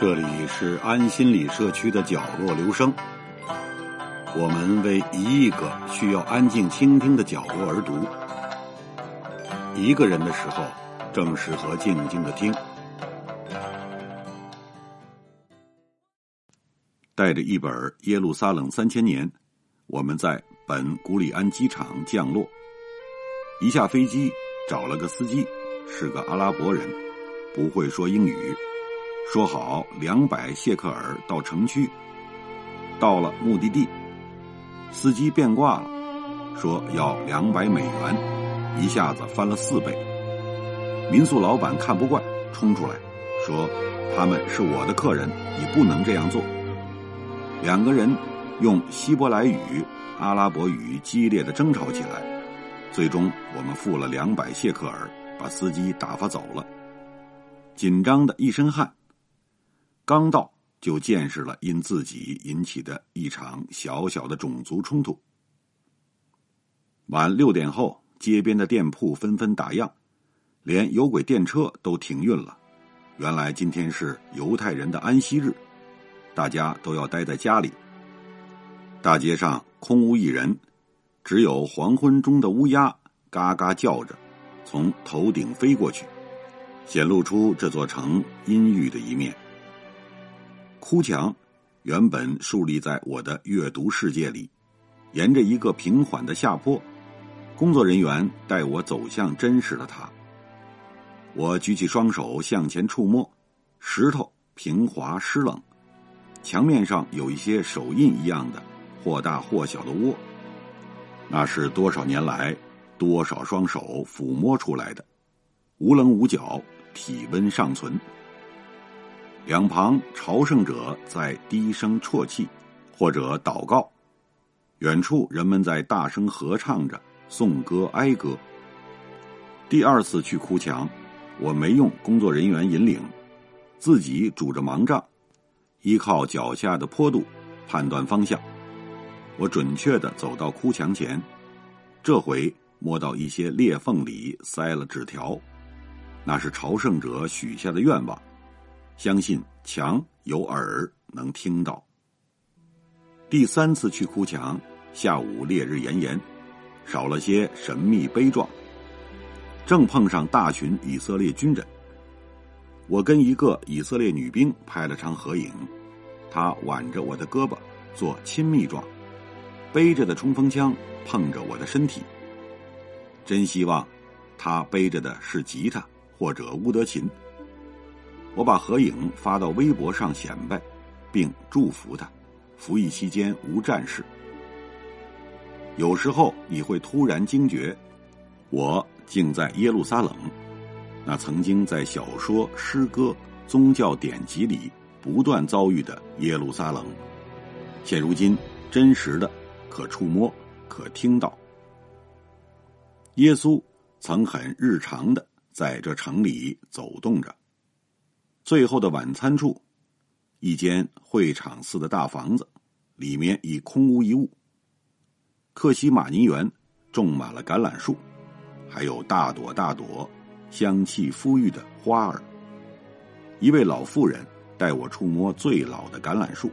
这里是安心理社区的角落留声，我们为一亿个需要安静倾听的角落而读。一个人的时候，正适合静静的听。带着一本《耶路撒冷三千年》，我们在本古里安机场降落。一下飞机，找了个司机，是个阿拉伯人，不会说英语。说好两百谢克尔到城区，到了目的地，司机变卦了，说要两百美元，一下子翻了四倍。民宿老板看不惯，冲出来，说他们是我的客人，你不能这样做。两个人用希伯来语、阿拉伯语激烈的争吵起来，最终我们付了两百谢克尔，把司机打发走了，紧张的一身汗。刚到就见识了因自己引起的一场小小的种族冲突。晚六点后，街边的店铺纷纷打烊，连有轨电车都停运了。原来今天是犹太人的安息日，大家都要待在家里。大街上空无一人，只有黄昏中的乌鸦嘎嘎叫着，从头顶飞过去，显露出这座城阴郁的一面。哭墙原本竖立在我的阅读世界里，沿着一个平缓的下坡，工作人员带我走向真实的它。我举起双手向前触摸，石头平滑湿冷，墙面上有一些手印一样的或大或小的窝，那是多少年来多少双手抚摸出来的，无棱无角，体温尚存。两旁朝圣者在低声啜泣，或者祷告；远处人们在大声合唱着颂歌哀歌。第二次去哭墙，我没用工作人员引领，自己拄着盲杖，依靠脚下的坡度判断方向。我准确的走到哭墙前，这回摸到一些裂缝里塞了纸条，那是朝圣者许下的愿望。相信墙有耳能听到。第三次去哭墙，下午烈日炎炎，少了些神秘悲壮。正碰上大群以色列军人，我跟一个以色列女兵拍了张合影，她挽着我的胳膊做亲密状，背着的冲锋枪碰着我的身体。真希望，她背着的是吉他或者乌德琴。我把合影发到微博上显摆，并祝福他，服役期间无战事。有时候你会突然惊觉，我竟在耶路撒冷，那曾经在小说、诗歌、宗教典籍里不断遭遇的耶路撒冷，现如今真实的可触摸、可听到。耶稣曾很日常的在这城里走动着。最后的晚餐处，一间会场似的大房子，里面已空无一物。克西马尼园种满了橄榄树，还有大朵大朵、香气馥郁的花儿。一位老妇人带我触摸最老的橄榄树，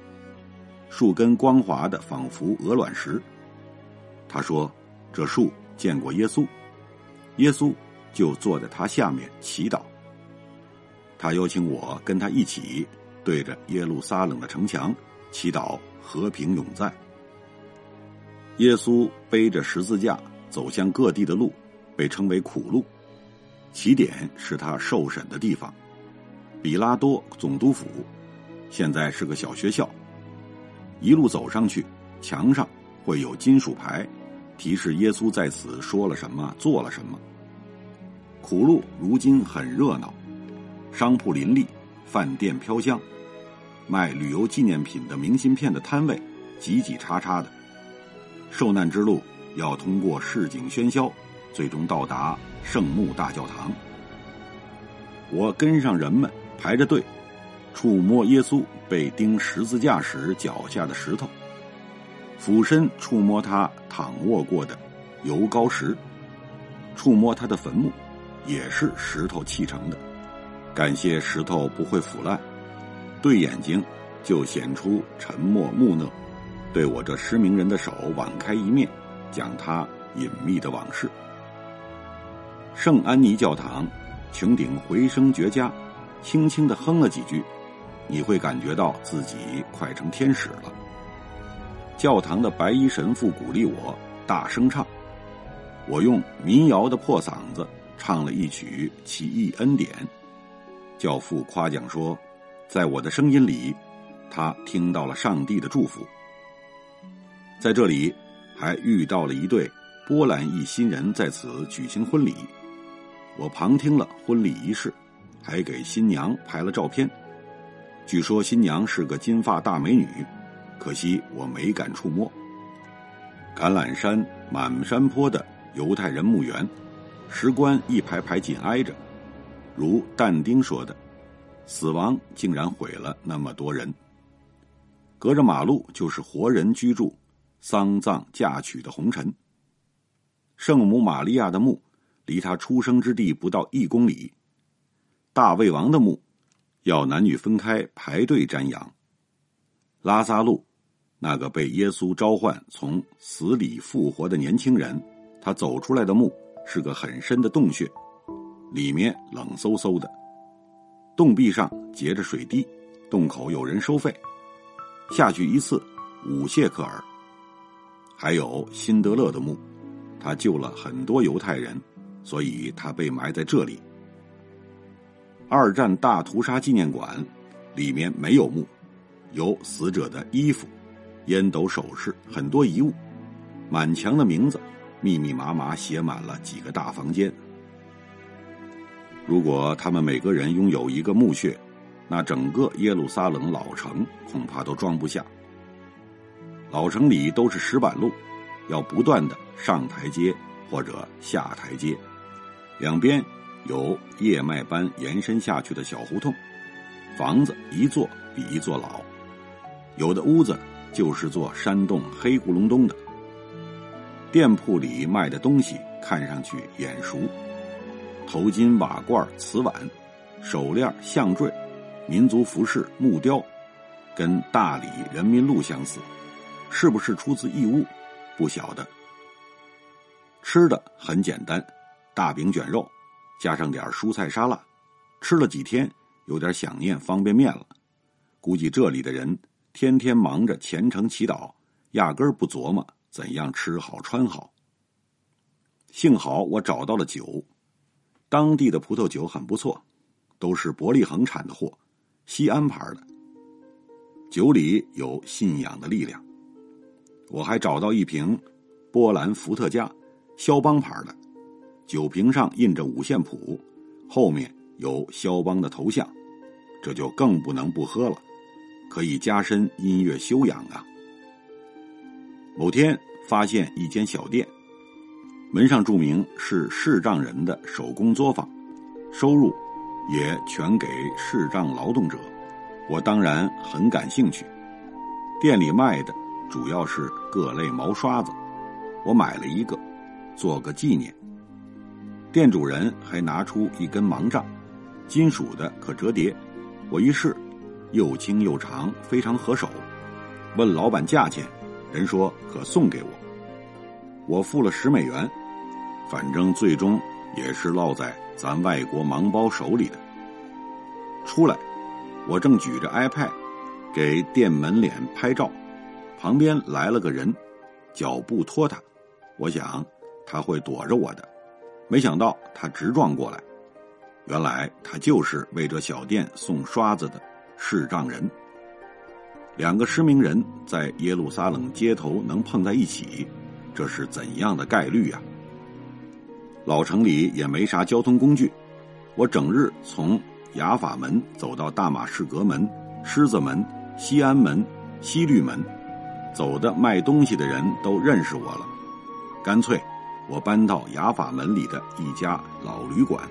树根光滑的仿佛鹅卵石。她说：“这树见过耶稣，耶稣就坐在它下面祈祷。”他邀请我跟他一起对着耶路撒冷的城墙祈祷和平永在。耶稣背着十字架走向各地的路被称为苦路，起点是他受审的地方——比拉多总督府，现在是个小学校。一路走上去，墙上会有金属牌，提示耶稣在此说了什么，做了什么。苦路如今很热闹。商铺林立，饭店飘香，卖旅游纪念品的明信片的摊位挤挤叉叉的。受难之路要通过市井喧嚣，最终到达圣墓大教堂。我跟上人们排着队，触摸耶稣被钉十字架时脚下的石头，俯身触摸他躺卧过的油膏石，触摸他的坟墓，也是石头砌成的。感谢石头不会腐烂，对眼睛就显出沉默木讷，对我这失明人的手网开一面，讲他隐秘的往事。圣安妮教堂，穹顶回声绝佳，轻轻的哼了几句，你会感觉到自己快成天使了。教堂的白衣神父鼓励我大声唱，我用民谣的破嗓子唱了一曲《奇异恩典》。教父夸奖说，在我的声音里，他听到了上帝的祝福。在这里，还遇到了一对波兰裔新人在此举行婚礼。我旁听了婚礼仪式，还给新娘拍了照片。据说新娘是个金发大美女，可惜我没敢触摸。橄榄山满山坡的犹太人墓园，石棺一排排紧挨着，如但丁说的，死亡竟然毁了那么多人。隔着马路就是活人居住、丧葬嫁娶的红尘。圣母玛利亚的墓。离他出生之地不到一公里，大卫王的墓要男女分开排队瞻仰。拉萨路，那个被耶稣召唤从死里复活的年轻人，他走出来的墓是个很深的洞穴，里面冷飕飕的，洞壁上结着水滴，洞口有人收费，下去一次五谢克尔。还有辛德勒的墓，他救了很多犹太人。所以他被埋在这里。二战大屠杀纪念馆里面没有墓，有死者的衣服、烟斗、首饰，很多遗物，满墙的名字，密密麻麻写满了几个大房间。如果他们每个人拥有一个墓穴，那整个耶路撒冷老城恐怕都装不下。老城里都是石板路，要不断的上台阶或者下台阶。两边有叶脉般延伸下去的小胡同，房子一座比一座老，有的屋子就是座山洞，黑咕隆咚的。店铺里卖的东西看上去眼熟，头巾、瓦罐、瓷碗、手链、项坠、民族服饰、木雕，跟大理人民路相似，是不是出自义乌？不晓得。吃的很简单。大饼卷肉，加上点蔬菜沙拉，吃了几天，有点想念方便面了。估计这里的人天天忙着虔诚祈祷，压根儿不琢磨怎样吃好穿好。幸好我找到了酒，当地的葡萄酒很不错，都是伯利恒产的货，西安牌的。酒里有信仰的力量。我还找到一瓶波兰伏特加，肖邦牌的。酒瓶上印着五线谱，后面有肖邦的头像，这就更不能不喝了，可以加深音乐修养啊。某天发现一间小店，门上注明是视障人的手工作坊，收入也全给视障劳动者，我当然很感兴趣。店里卖的主要是各类毛刷子，我买了一个，做个纪念。店主人还拿出一根盲杖，金属的，可折叠。我一试，又轻又长，非常合手。问老板价钱，人说可送给我。我付了十美元，反正最终也是落在咱外国盲包手里的。出来，我正举着 iPad 给店门脸拍照，旁边来了个人，脚步拖沓，我想他会躲着我的。没想到他直撞过来，原来他就是为这小店送刷子的视障人。两个失明人在耶路撒冷街头能碰在一起，这是怎样的概率呀？老城里也没啥交通工具，我整日从雅法门走到大马士革门、狮子门、西安门、西律门，走的卖东西的人都认识我了，干脆。我搬到雅法门里的一家老旅馆，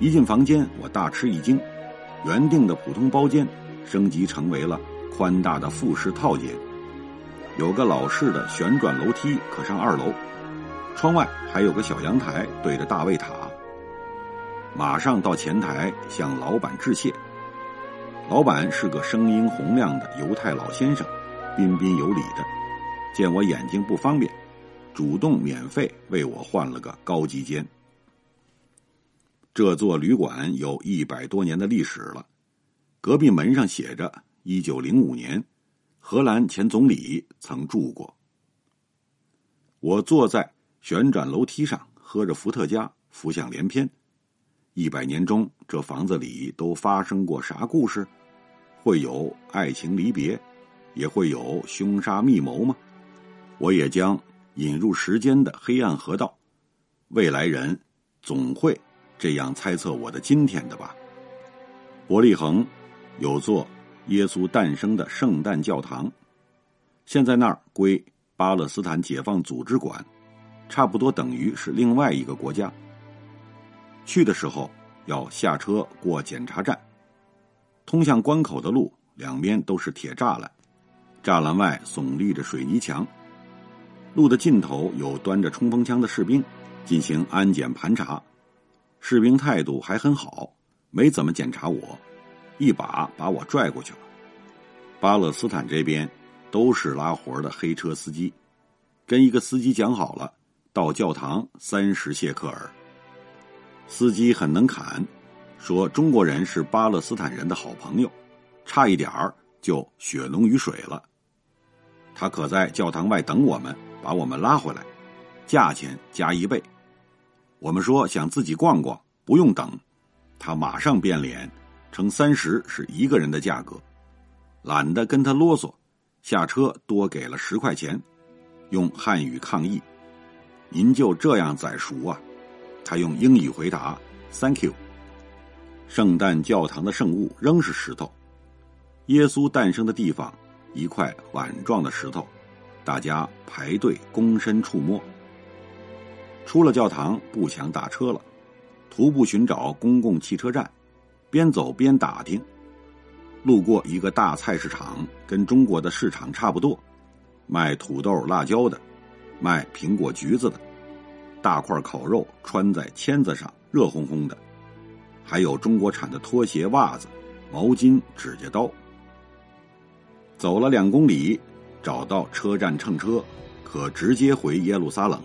一进房间，我大吃一惊，原定的普通包间升级成为了宽大的复式套间，有个老式的旋转楼梯可上二楼，窗外还有个小阳台对着大卫塔。马上到前台向老板致谢，老板是个声音洪亮的犹太老先生，彬彬有礼的。见我眼睛不方便，主动免费为我换了个高级间。这座旅馆有一百多年的历史了，隔壁门上写着“一九零五年，荷兰前总理曾住过”。我坐在旋转楼梯上，喝着伏特加，浮想联翩。一百年中，这房子里都发生过啥故事？会有爱情离别，也会有凶杀密谋吗？我也将引入时间的黑暗河道。未来人总会这样猜测我的今天的吧？伯利恒有座耶稣诞生的圣诞教堂，现在那儿归巴勒斯坦解放组织管，差不多等于是另外一个国家。去的时候要下车过检查站。通向关口的路两边都是铁栅栏，栅栏外耸立着水泥墙。路的尽头有端着冲锋枪的士兵进行安检盘查，士兵态度还很好，没怎么检查我，一把把我拽过去了。巴勒斯坦这边都是拉活的黑车司机，跟一个司机讲好了，到教堂三十谢克尔。司机很能侃。说中国人是巴勒斯坦人的好朋友，差一点儿就血浓于水了。他可在教堂外等我们，把我们拉回来，价钱加一倍。我们说想自己逛逛，不用等，他马上变脸，称三十是一个人的价格，懒得跟他啰嗦，下车多给了十块钱，用汉语抗议：“您就这样宰熟啊？”他用英语回答：“Thank you。”圣诞教堂的圣物仍是石头，耶稣诞生的地方，一块碗状的石头，大家排队躬身触摸。出了教堂，不想打车了，徒步寻找公共汽车站，边走边打听。路过一个大菜市场，跟中国的市场差不多，卖土豆、辣椒的，卖苹果、橘子的，大块烤肉穿在签子上，热烘烘的。还有中国产的拖鞋、袜子、毛巾、指甲刀。走了两公里，找到车站乘车，可直接回耶路撒冷。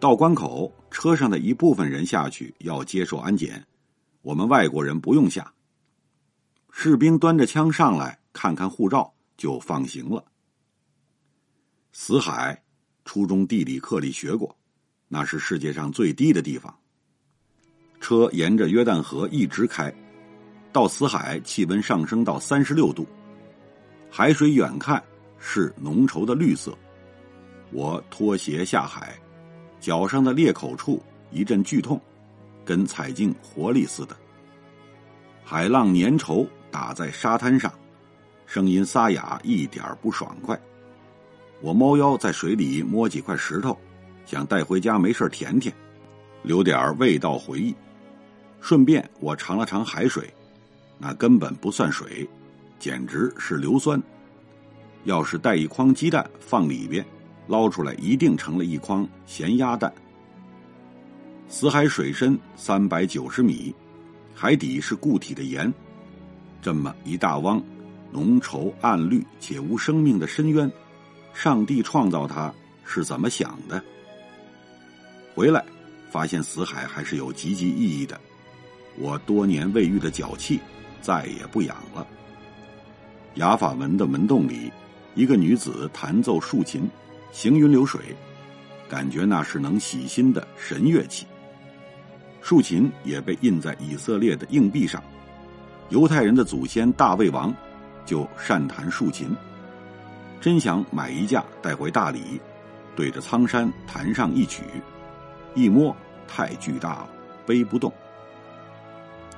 到关口，车上的一部分人下去要接受安检，我们外国人不用下。士兵端着枪上来，看看护照就放行了。死海，初中地理课里学过，那是世界上最低的地方。车沿着约旦河一直开，到死海，气温上升到三十六度，海水远看是浓稠的绿色。我脱鞋下海，脚上的裂口处一阵剧痛，跟踩进活力似的。海浪粘稠打在沙滩上，声音沙哑，一点不爽快。我猫腰在水里摸几块石头，想带回家没事填填，留点味道回忆。顺便我尝了尝海水，那根本不算水，简直是硫酸。要是带一筐鸡蛋放里边，捞出来一定成了一筐咸鸭蛋。死海水深三百九十米，海底是固体的盐。这么一大汪浓稠暗绿且无生命的深渊，上帝创造它是怎么想的？回来发现死海还是有积极意义的。我多年未遇的脚气，再也不痒了。雅法门的门洞里，一个女子弹奏竖琴，行云流水，感觉那是能洗心的神乐器。竖琴也被印在以色列的硬币上，犹太人的祖先大卫王就善弹竖琴。真想买一架带回大理，对着苍山弹上一曲，一摸太巨大了，背不动。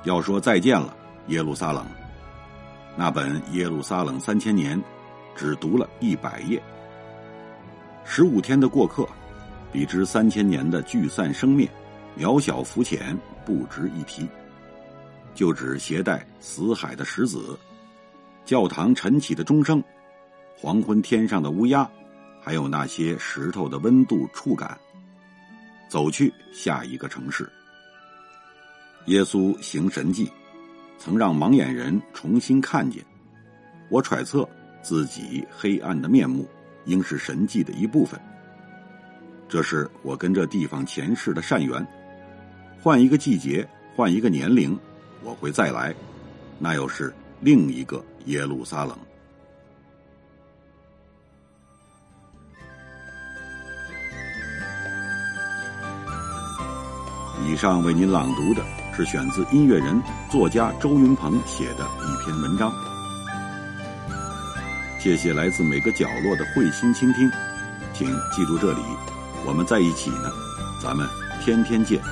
要说再见了，耶路撒冷。那本《耶路撒冷三千年》，只读了一百页。十五天的过客，比之三千年的聚散生灭，渺小浮浅，不值一提。就只携带死海的石子，教堂晨起的钟声，黄昏天上的乌鸦，还有那些石头的温度触感，走去下一个城市。耶稣行神迹，曾让盲眼人重新看见。我揣测自己黑暗的面目，应是神迹的一部分。这是我跟这地方前世的善缘。换一个季节，换一个年龄，我会再来，那又是另一个耶路撒冷。以上为您朗读的是选自音乐人、作家周云鹏写的一篇文章。谢谢来自每个角落的慧心倾听，请记住这里，我们在一起呢，咱们天天见。